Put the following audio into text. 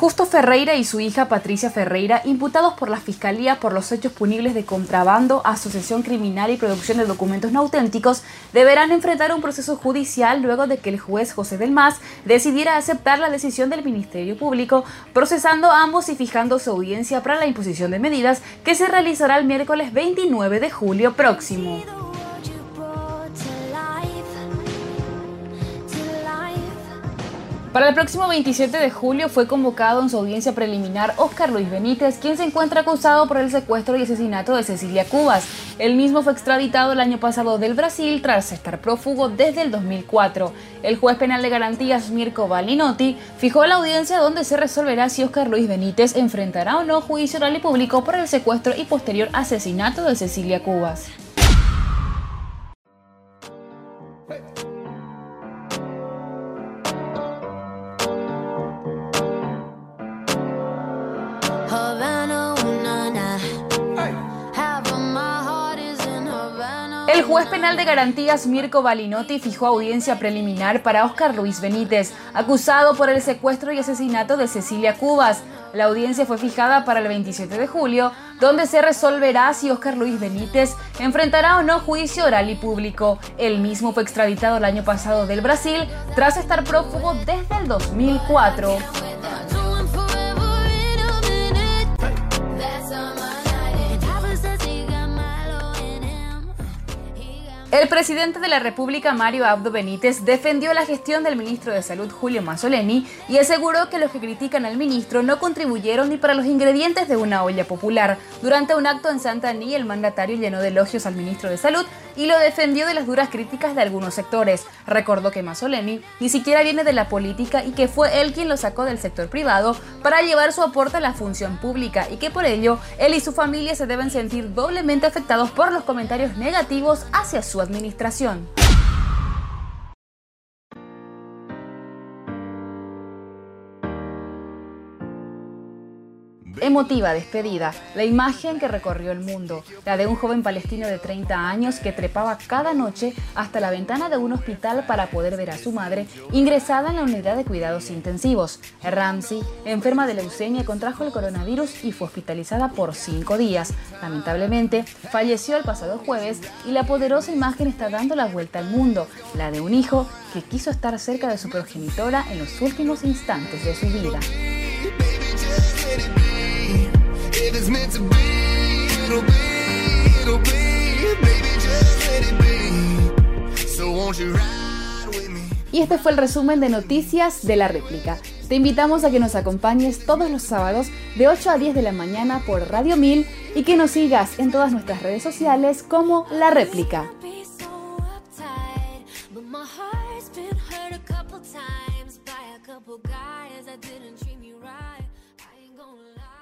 Justo Ferreira y su hija Patricia Ferreira, imputados por la Fiscalía por los hechos punibles de contrabando, asociación criminal y producción de documentos no auténticos, deberán enfrentar un proceso judicial luego de que el juez José del Mas decidiera aceptar la decisión del Ministerio Público, procesando ambos y fijando su audiencia para la imposición de medidas que se realizará el miércoles 29 de julio próximo. Para el próximo 27 de julio fue convocado en su audiencia preliminar Oscar Luis Benítez, quien se encuentra acusado por el secuestro y asesinato de Cecilia Cubas. El mismo fue extraditado el año pasado del Brasil tras estar prófugo desde el 2004. El juez penal de garantías Mirko Balinotti fijó la audiencia donde se resolverá si Oscar Luis Benítez enfrentará o no juicio oral y público por el secuestro y posterior asesinato de Cecilia Cubas. El juez penal de garantías Mirko Balinotti fijó audiencia preliminar para Oscar Luis Benítez, acusado por el secuestro y asesinato de Cecilia Cubas. La audiencia fue fijada para el 27 de julio, donde se resolverá si Oscar Luis Benítez enfrentará o no juicio oral y público. El mismo fue extraditado el año pasado del Brasil tras estar prófugo desde el 2004. El presidente de la República, Mario Abdo Benítez, defendió la gestión del ministro de Salud, Julio Mazzoleni, y aseguró que los que critican al ministro no contribuyeron ni para los ingredientes de una olla popular. Durante un acto en Santa Aní, el mandatario llenó de elogios al ministro de Salud y lo defendió de las duras críticas de algunos sectores. Recordó que Mazzoleni ni siquiera viene de la política y que fue él quien lo sacó del sector privado para llevar su aporte a la función pública y que por ello él y su familia se deben sentir doblemente afectados por los comentarios negativos hacia su administración. Emotiva despedida, la imagen que recorrió el mundo, la de un joven palestino de 30 años que trepaba cada noche hasta la ventana de un hospital para poder ver a su madre ingresada en la unidad de cuidados intensivos. Ramsey, enferma de leucemia, contrajo el coronavirus y fue hospitalizada por cinco días. Lamentablemente, falleció el pasado jueves y la poderosa imagen está dando la vuelta al mundo, la de un hijo que quiso estar cerca de su progenitora en los últimos instantes de su vida. Y este fue el resumen de noticias de la réplica. Te invitamos a que nos acompañes todos los sábados de 8 a 10 de la mañana por Radio 1000 y que nos sigas en todas nuestras redes sociales como La Réplica. gonna lie.